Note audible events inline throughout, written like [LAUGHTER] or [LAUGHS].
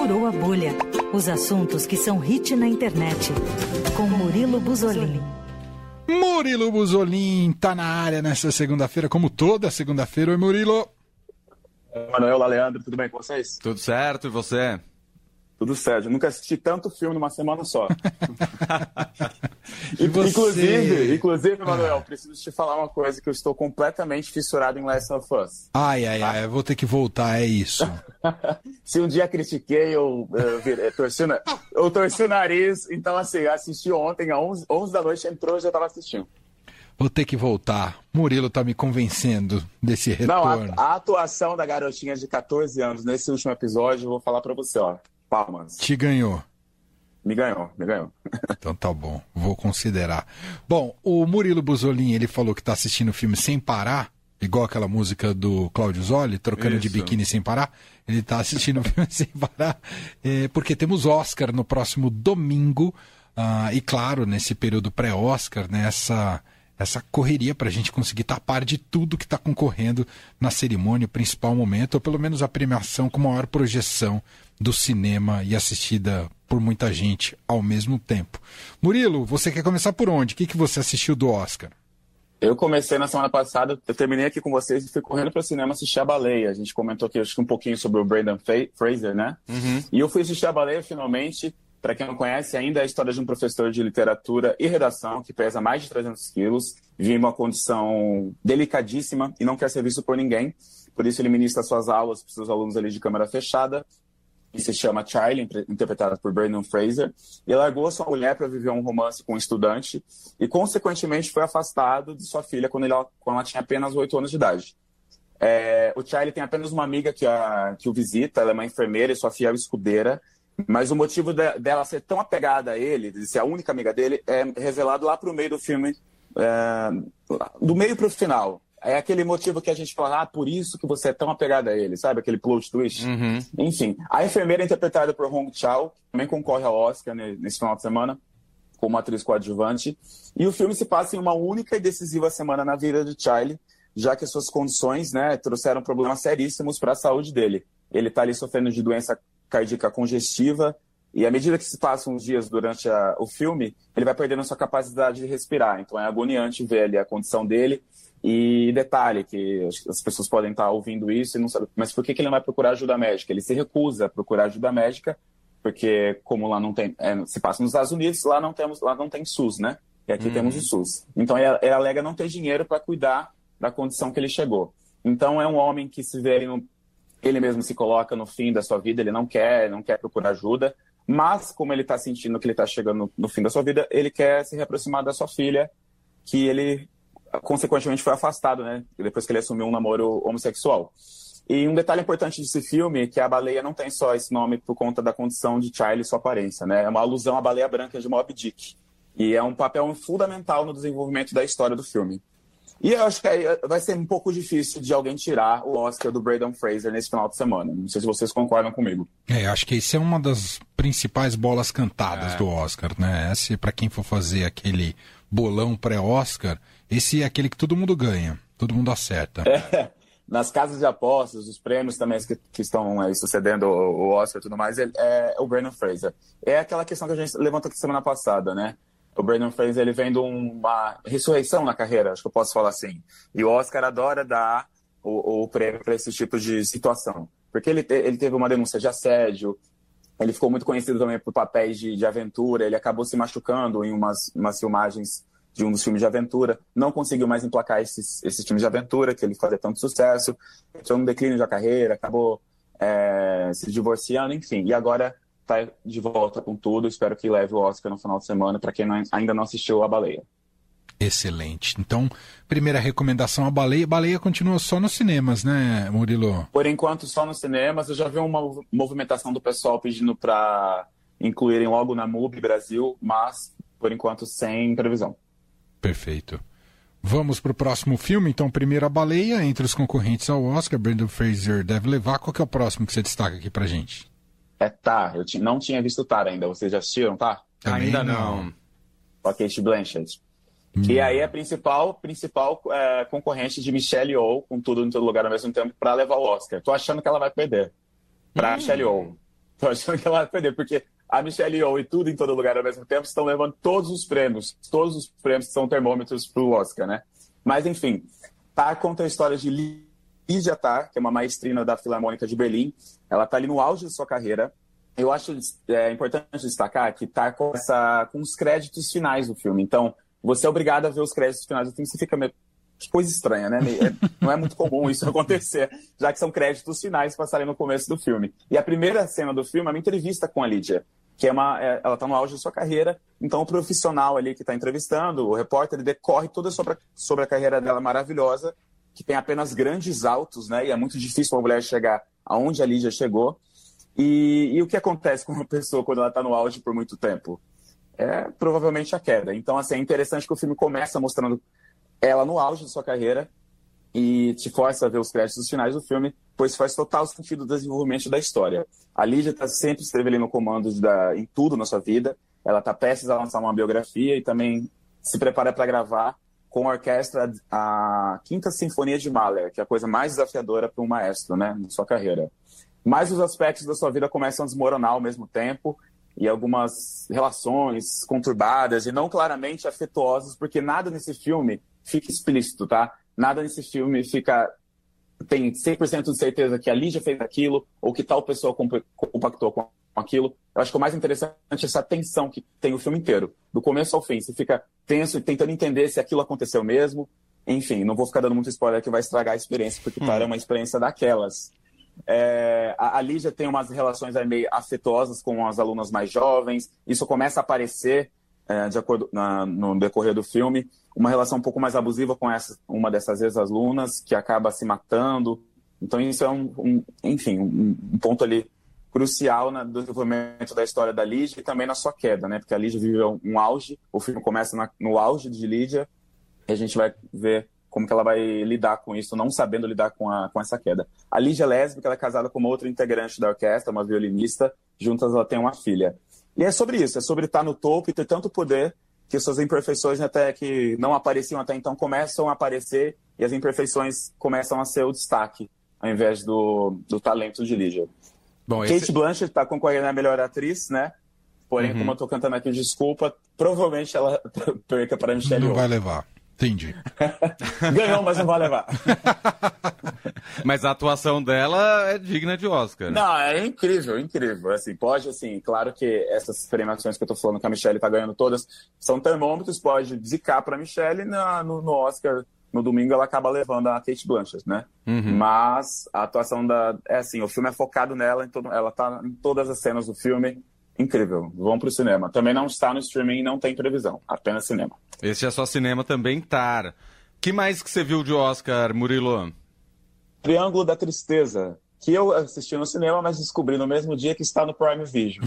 furou a bolha. Os assuntos que são hit na internet. Com Murilo Buzolini. Murilo Buzolin tá na área nessa segunda-feira, como toda segunda-feira. Oi, Murilo. Manuel, Leandro, tudo bem com vocês? Tudo certo, e você? Tudo certo. Eu nunca assisti tanto filme numa semana só. [LAUGHS] E você? Inclusive, inclusive, Manuel, preciso te falar uma coisa que eu estou completamente fissurado em Last of Us. Ai, ai, ai, vou ter que voltar, é isso. [LAUGHS] Se um dia critiquei, eu, eu, vir- eu torci, eu torci o nariz, então assim, assisti ontem, às 11, 11 da noite, entrou e já estava assistindo. Vou ter que voltar. Murilo tá me convencendo desse Não, retorno. a, a atuação da garotinha de 14 anos nesse último episódio, eu vou falar pra você, ó. Palmas. Te ganhou. Me ganhou, me ganhou. [LAUGHS] Então tá bom, vou considerar. Bom, o Murilo Buzolin, ele falou que tá assistindo o filme sem parar, igual aquela música do Cláudio Zoli, trocando de Isso. biquíni sem parar. Ele tá assistindo o [LAUGHS] filme sem parar, é, porque temos Oscar no próximo domingo. ah, e claro, nesse período pré-Oscar, né, essa, essa correria para a gente conseguir tapar de tudo que está concorrendo na cerimônia, o principal momento, ou pelo menos a premiação com maior projeção do cinema e assistida por muita gente ao mesmo tempo. Murilo, você quer começar por onde? O que, que você assistiu do Oscar? Eu comecei na semana passada, eu terminei aqui com vocês e fui correndo para o cinema assistir a baleia. A gente comentou aqui acho que um pouquinho sobre o Brandon Fraser, né? E eu fui assistir a baleia finalmente. Para quem não conhece, ainda é a história de um professor de literatura e redação que pesa mais de 300 quilos, vive em uma condição delicadíssima e não quer ser visto por ninguém. Por isso ele ministra suas aulas para seus alunos ali de câmera fechada. E se chama Charlie, interpretado por Brandon Fraser. E largou sua mulher para viver um romance com um estudante e, consequentemente, foi afastado de sua filha quando, ele, quando ela tinha apenas 8 anos de idade. É, o Charlie tem apenas uma amiga que, a, que o visita, ela é uma enfermeira e sua fiel escudeira, mas o motivo de- dela ser tão apegada a ele, de ser a única amiga dele, é revelado lá pro meio do filme, é, do meio pro final. É aquele motivo que a gente fala, ah, por isso que você é tão apegada a ele, sabe? Aquele plot twist. Enfim, a enfermeira é interpretada por Hong Chao, também concorre ao Oscar ne- nesse final de semana, como atriz coadjuvante. E o filme se passa em uma única e decisiva semana na vida de Charlie, já que suas condições né, trouxeram problemas seríssimos para a saúde dele. Ele está ali sofrendo de doença cardíaca congestiva, e à medida que se passam os dias durante a- o filme, ele vai perdendo sua capacidade de respirar. Então é agoniante ver ali a condição dele. E detalhe, que as pessoas podem estar ouvindo isso e não sabem, mas por que, que ele não vai procurar ajuda médica? Ele se recusa a procurar ajuda médica, porque como lá não tem, é, se passa nos Estados Unidos, lá não temos, lá não tem SUS, né? E aqui temos o SUS. Então ele, ele alega não ter dinheiro para cuidar da condição que ele chegou. Então é um homem que se vê ele, no, ele mesmo se coloca no fim da sua vida, ele não quer, não quer procurar ajuda, mas como ele está sentindo que ele está chegando no, no fim da sua vida, ele quer se reaproximar da sua filha, que ele consequentemente foi afastado, né? Depois que ele assumiu um namoro homossexual. E um detalhe importante desse filme é que a baleia não tem só esse nome por conta da condição de Charlie e sua aparência, né? É uma alusão à baleia branca de Moby Dick. E é um papel fundamental no desenvolvimento da história do filme. E eu acho que aí vai ser um pouco difícil de alguém tirar o Oscar do Braden Fraser nesse final de semana. Não sei se vocês concordam comigo. É, acho que isso é uma das principais bolas cantadas É. do Oscar, né? Esse, para quem for fazer aquele bolão pré-Oscar, esse é aquele que todo mundo ganha, todo mundo acerta. [LAUGHS] Nas casas de apostas, os prêmios também que, que estão aí sucedendo o, o Oscar e tudo mais, ele- é, o Brandon Fraser. É aquela questão que a gente levantou aqui semana passada, né? O Brandon Fraser, ele vem de uma ressurreição na carreira, acho que eu posso falar assim. E o Oscar adora dar o, o prêmio para esse tipo de situação. Porque ele, te- ele teve uma denúncia de assédio, ele ficou muito conhecido também por papéis de, de aventura, ele acabou se machucando em umas, umas filmagens de um dos filmes de aventura, não conseguiu mais emplacar esses, esses filmes de aventura, que ele fazia tanto sucesso, entrou num declínio da carreira, acabou é, se divorciando, enfim, e agora está de volta com tudo, espero que leve o Oscar no final de semana, para quem não- ainda não assistiu A Baleia. Excelente. Então, primeira recomendação, a baleia. Baleia continua só nos cinemas, né, Murilo? Por enquanto, só nos cinemas, eu já vi uma mov- movimentação do pessoal pedindo para incluírem logo na MUBI Brasil, mas, por enquanto, sem previsão. Perfeito. Vamos para o próximo filme, então, primeiro a baleia, entre os concorrentes ao Oscar, Brandon Fraser deve levar. Qual que é o próximo que você destaca aqui pra gente? É Tá, eu não tinha visto Tar ainda, vocês já assistiram, tá? Também Ainda não. Com a Kate Blanchett. Que aí é a principal, principal é, concorrente de Michelle Yeoh, com tudo em todo lugar ao mesmo tempo, para levar o Oscar. Tô achando que ela vai perder. Pra Michelle Yeoh. Tô achando que ela vai perder, porque a Michelle Yeoh e tudo em todo lugar ao mesmo tempo estão levando todos os prêmios, todos os prêmios são termômetros pro Oscar, né? Mas, enfim, Tar conta a história de Lydia Tar, que é uma maestrina da Filarmônica de Berlim. Ela tá ali no auge de sua carreira. Eu acho é, importante destacar que começa com os créditos finais do filme. Então, você é obrigado a ver os créditos finais do filme, você fica meio que coisa estranha, né? É, não é muito comum isso [LAUGHS] acontecer, já que são créditos finais passarem no começo do filme. E a primeira cena do filme é uma entrevista com a Lídia, que é uma, é, ela está no auge da sua carreira, então o profissional ali que está entrevistando, o repórter, ele decorre toda sobre a, sobre a carreira dela maravilhosa, que tem apenas grandes altos, né? E é muito difícil uma mulher chegar aonde a Lídia chegou. E, e o que acontece com uma pessoa quando ela está no auge por muito tempo? É provavelmente a queda. Então, assim, é interessante que o filme começa mostrando ela no auge de sua carreira e te força a ver os créditos finais do filme, pois faz total sentido o desenvolvimento da história. A Lídia tá, sempre esteve ali no comando da, em tudo na sua vida, ela está prestes a lançar uma biografia e também se prepara para gravar com a orquestra a Quinta Sinfonia de Mahler, que é a coisa mais desafiadora para um maestro, né, na sua carreira. Mas os aspectos da sua vida começam a desmoronar ao mesmo tempo e algumas relações conturbadas e não claramente afetuosas, porque nada nesse filme fica explícito, tá? Nada nesse filme fica tem 100% de certeza que a Lígia fez aquilo ou que tal pessoa compactou com aquilo. Eu acho que o mais interessante é essa tensão que tem o filme inteiro, do começo ao fim. Você fica tenso e tentando entender se aquilo aconteceu mesmo. Enfim, não vou ficar dando muito spoiler que vai estragar a experiência, porque hum. é uma experiência daquelas. É, a, a Lígia tem umas relações meio afetuosas com as alunas mais jovens. Isso começa a aparecer é, de acordo na, no decorrer do filme, uma relação um pouco mais abusiva com essa, uma dessas ex-alunas, que acaba se matando. Então, isso é um, um enfim, um, um, ponto ali crucial no desenvolvimento da história da Lídia e também na sua queda, né? Porque a Lídia viveu um auge, o filme começa na, no auge de Lídia, e a gente vai ver como que ela vai lidar com isso, não sabendo lidar com, a, com essa queda. A Lídia é lésbica, ela é casada com uma outra integrante da orquestra, uma violinista, juntas ela tem uma filha. E é sobre isso, é sobre estar no topo e ter tanto poder que suas imperfeições até que não apareciam até então começam a aparecer e as imperfeições começam a ser o destaque ao invés do, do talento de Lígia. Bom, Kate esse... Blanchett está concorrendo a melhor atriz, né? Porém, uhum. como eu estou cantando aqui, desculpa, provavelmente ela [LAUGHS] perca para Michelle Não vai levar. Entendi. [LAUGHS] Ganhou, mas não vai levar. [LAUGHS] mas a atuação dela é digna de Oscar. Não, é incrível, incrível. Assim, pode, assim, claro que essas premiações que eu tô falando que a Michelle tá ganhando todas são termômetros, pode zicar pra Michelle na, no, no Oscar no domingo ela acaba levando a Kate Blanchett, né? Uhum. Mas a atuação da. É assim, o filme é focado nela, então ela tá em todas as cenas do filme incrível. Vão pro cinema. Também não está no streaming, não tem previsão. Apenas cinema. Esse é só cinema também, Tar. que mais que você viu de Oscar, Murilo? Triângulo da Tristeza, que eu assisti no cinema, mas descobri no mesmo dia que está no Prime Video.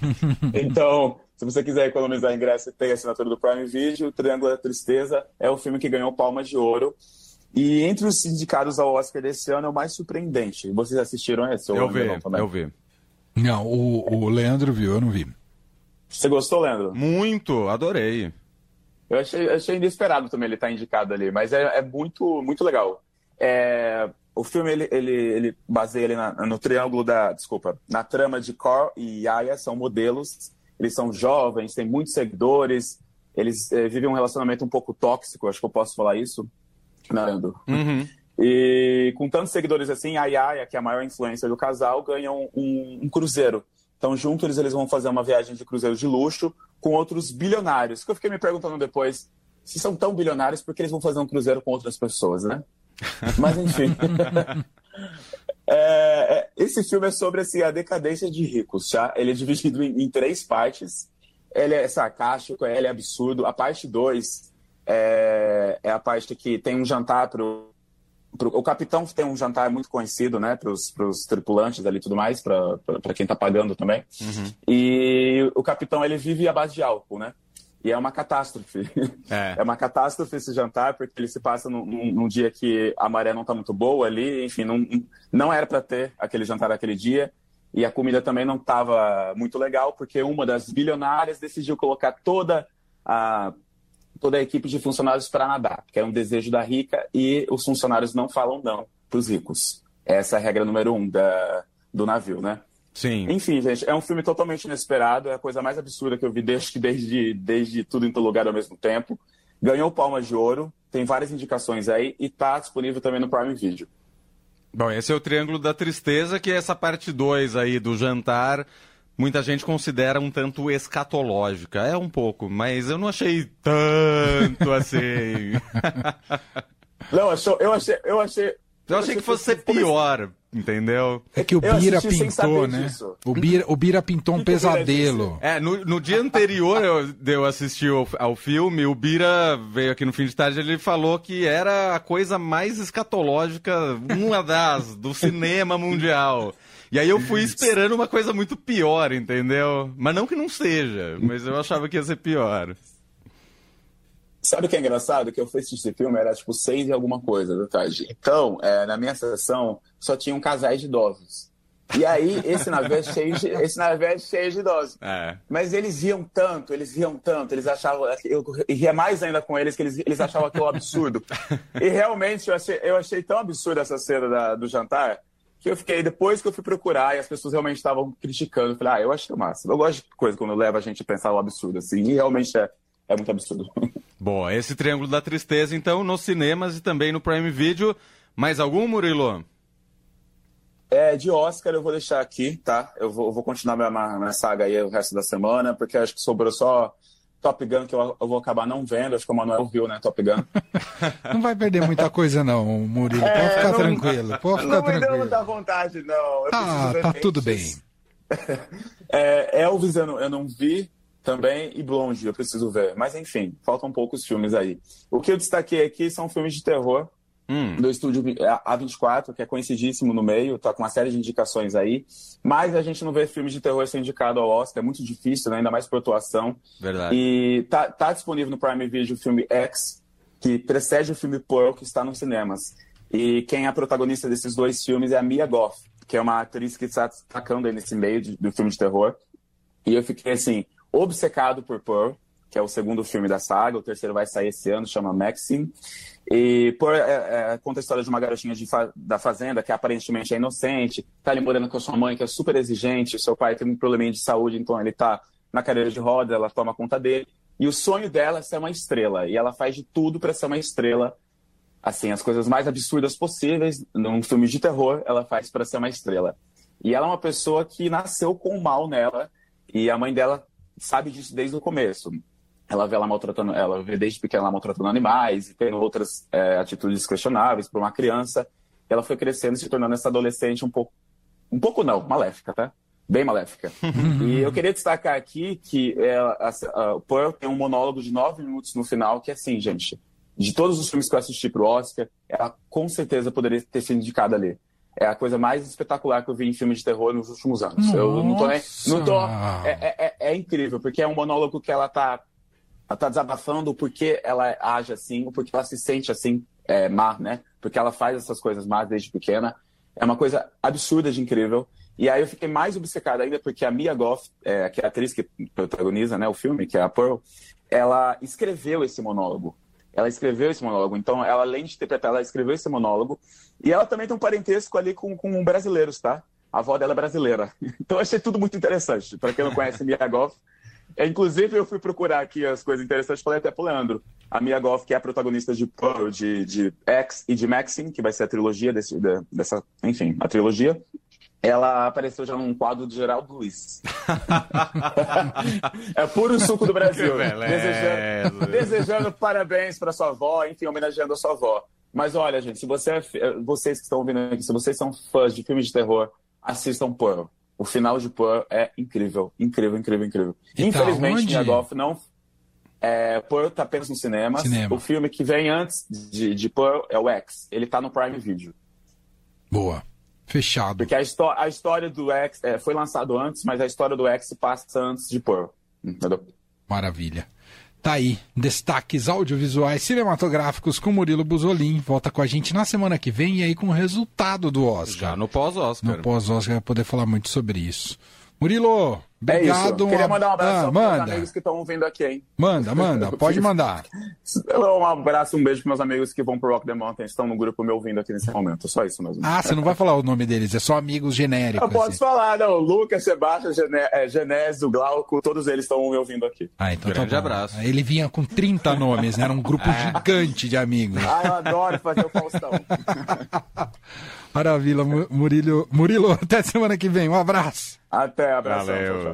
[LAUGHS] então, se você quiser economizar ingresso e ter a assinatura do Prime Video, Triângulo da Tristeza é o filme que ganhou Palma de Ouro. E entre os indicados ao Oscar desse ano é o mais surpreendente. Vocês assistiram esse? Eu vi, eu vi. Não, o, o Leandro viu, eu não vi. Você gostou, Leandro? Muito, adorei. Eu achei, achei inesperado também ele estar tá indicado ali, mas é, é muito, muito legal. É, o filme ele, ele, ele baseia ele na, no triângulo da. Desculpa, na trama de Cor e Yaya, são modelos. Eles são jovens, têm muitos seguidores, eles é, vivem um relacionamento um pouco tóxico, acho que eu posso falar isso, Leandro. Uhum. E com tantos seguidores assim, a Yaya, que é a maior influência do casal, ganha um, um, um cruzeiro. Então, juntos eles, eles vão fazer uma viagem de cruzeiro de luxo com outros bilionários. Que eu fiquei me perguntando depois, se são tão bilionários, por que eles vão fazer um cruzeiro com outras pessoas, né? [LAUGHS] Mas, enfim. [LAUGHS] É, é, esse filme é sobre assim, a decadência de ricos, tá? Ele é dividido em, em três partes. Ele é sarcástico, ele é absurdo. A parte 2 é, é a parte que tem um jantar pro o capitão tem um jantar muito conhecido, né, para os tripulantes ali e tudo mais, para quem está pagando também. Uhum. E o capitão ele vive à base de álcool, né? E é uma catástrofe. É, [LAUGHS] é uma catástrofe esse jantar, porque ele se passa num, num dia que a maré não está muito boa ali, enfim, não, não era para ter aquele jantar aquele dia. E a comida também não estava muito legal, porque uma das bilionárias decidiu colocar toda a toda a equipe de funcionários para nadar, que é um desejo da rica, e os funcionários não falam não para os ricos. Essa é a regra número um da, do navio, né? Sim. Enfim, gente, é um filme totalmente inesperado, é a coisa mais absurda que eu vi desde, desde, desde tudo em todo lugar ao mesmo tempo. Ganhou Palmas de Ouro, tem várias indicações aí e tá disponível também no Prime Video. Bom, esse é o Triângulo da Tristeza, que é essa parte 2 aí do jantar. Muita gente considera um tanto escatológica. É um pouco, mas eu não achei tanto assim. [LAUGHS] não, eu achei, eu achei. Eu achei que fosse ser pior, entendeu? É que o Bira pintou, né? O Bira, o Bira pintou um [LAUGHS] pesadelo. É, no, no dia anterior eu, eu assisti ao, ao, filme, o Bira veio aqui no fim de tarde ele falou que era a coisa mais escatológica, uma das, do cinema mundial. E aí eu fui esperando uma coisa muito pior, entendeu? Mas não que não seja, mas eu achava que ia ser pior. Sabe o que é engraçado? Que eu fui assistir esse filme, era tipo seis e alguma coisa da tarde. Então, é, na minha sessão, só tinham casais de idosos. E aí, esse navio é cheio de, esse navio é cheio de idosos. É. Mas eles riam tanto, eles riam tanto, eles achavam. Eu ria mais ainda com eles, que eles, eles achavam aquilo absurdo. e realmente eu achei, eu achei tão absurda essa cena da, do jantar que eu fiquei, depois que eu fui procurar e as pessoas realmente estavam criticando, eu falei, ah, eu acho massa. Eu gosto de coisa quando leva a gente a pensar o absurdo, assim, e realmente é, é muito absurdo. Bom, esse Triângulo da Tristeza, então, nos cinemas e também no Prime Video. Mais algum, Murilo? É, de Oscar eu vou deixar aqui, tá? Eu vou, eu vou continuar minha, minha saga aí o resto da semana, porque acho que sobrou só Top Gun que eu, eu, vou acabar não vendo. Acho que o Manuel viu, né? Top Gun. [LAUGHS] não vai perder muita coisa, não, Murilo. É, pode ficar não, tranquilo. Pode ficar não tranquilo. Não me deu muita vontade, não. Eu ah, tá tudo bem. [LAUGHS] é, Elvis eu não, eu não vi também e Blonde eu preciso ver. Mas enfim, faltam poucos filmes aí. O que eu destaquei aqui são filmes de terror hum. do estúdio A24, que é conhecidíssimo no meio, tá com uma série de indicações aí. Mas a gente não vê filmes de terror ser indicado ao Oscar, é muito difícil, né? ainda mais por atuação. Verdade. E tá, tá disponível no Prime Video o filme X, que precede o filme Pearl, que está nos cinemas. E quem é a protagonista desses dois filmes é a Mia Goff, que é uma atriz que está destacando aí nesse meio de, do filme de terror. E eu fiquei assim, obcecado por Pearl, que é o segundo filme da saga, o terceiro vai sair esse ano, chama Maxine. E Pearl é, é, conta a história de uma garotinha de fa da fazenda que aparentemente é inocente, tá ali morando com a sua mãe, que é super exigente, seu pai tem um probleminha de saúde, então ele tá na cadeira de rodas, ela toma conta dele. E o sonho dela é ser uma estrela, e ela faz de tudo para ser uma estrela. Assim, as coisas mais absurdas possíveis, num filme de terror, ela faz para ser uma estrela. E ela é uma pessoa que nasceu com o mal nela, e a mãe dela sabe disso desde o começo. Ela vê ela maltratando, ela vê desde pequena ela maltratando animais e tendo outras é, atitudes questionáveis para uma criança. Ela foi crescendo e se tornando essa adolescente um pouco, um pouco não, maléfica, tá? Bem maléfica. [LAUGHS] e eu queria destacar aqui que é, a, a, o Pearl tem um monólogo de nove minutos no final que é assim, gente. De todos os filmes que eu assisti pro Oscar, ela com certeza poderia ter sido indicada ali é a coisa mais espetacular que eu vi em filme de terror nos últimos anos. Nossa. Eu não tô nem. Não tô, é, é, é, é, incrível, porque é um monólogo que ela tá, ela tá desabafando o porquê ela age assim, o porquê ela se sente assim, é, má, né? Porque ela faz essas coisas más desde pequena. É uma coisa absurda de incrível. E aí eu fiquei mais obcecado ainda porque a Mia Goff, é, que é a atriz que protagoniza né, o filme, que é a Pearl, ela escreveu esse monólogo. Ela escreveu esse monólogo. Então, ela, além de interpretar, ela escreveu esse monólogo. E ela também tem um parentesco ali com, com brasileiros, tá? A avó dela é brasileira. [LAUGHS] Então, achei tudo muito interessante. Para quem não conhece Mia Goff. É, inclusive, eu fui procurar aqui as coisas interessantes. Falei até pro Leandro. A Mia Goff, que é a protagonista de Pearl, de, de X e de Maxine, que vai ser a trilogia desse, dessa... Enfim, a trilogia ela apareceu já num quadro de Geraldo Luiz. [LAUGHS] é puro suco do Brasil. Desejando, desejando, parabéns para sua avó, enfim, homenageando a sua avó. Mas olha, gente, se você é, vocês que estão ouvindo aqui, se vocês são fãs de filmes de terror, assistam Pearl. O final de Pearl é incrível, incrível, incrível, incrível. E tá Infelizmente, tá Goff não. É, Pearl tá apenas no cinema. cinema. O filme que vem antes de, de Pearl é o X. Ele tá no Prime Video. Boa. Fechado. Porque a, a história do X é, foi lançado antes, mas a história do X passa antes de Pearl. Entendeu? Maravilha. Tá aí, destaques audiovisuais cinematográficos com Murilo Buzolin. Volta com a gente na semana que vem e aí com o resultado do Oscar. Já no pós-Oscar. No pós-Oscar vai poder falar muito sobre isso. Murilo, obrigado. É isso. Queria mandar um abraço ah, para os amigos que estão ouvindo aqui, hein? Manda, manda, [LAUGHS] pode mandar. Um abraço, um beijo para meus amigos que vão pro Rock the Mountain, estão no grupo me ouvindo aqui nesse momento. Só isso mesmo. Ah, você não vai falar o nome deles, é só amigos genéricos. Eu posso assim. falar, não. Lucas, Sebastião, Gené- é, Genésio, Glauco, todos eles estão me ouvindo aqui. Ah, então Grande tá bom. abraço. Ele vinha com 30 nomes, né? Era um grupo [LAUGHS] gigante de amigos. Ah, eu adoro fazer o Faustão. [LAUGHS] Maravilha, Mu- Murilo, Murilo, até semana que vem. Um abraço. Até, abração. Valeu. Tchau, tchau.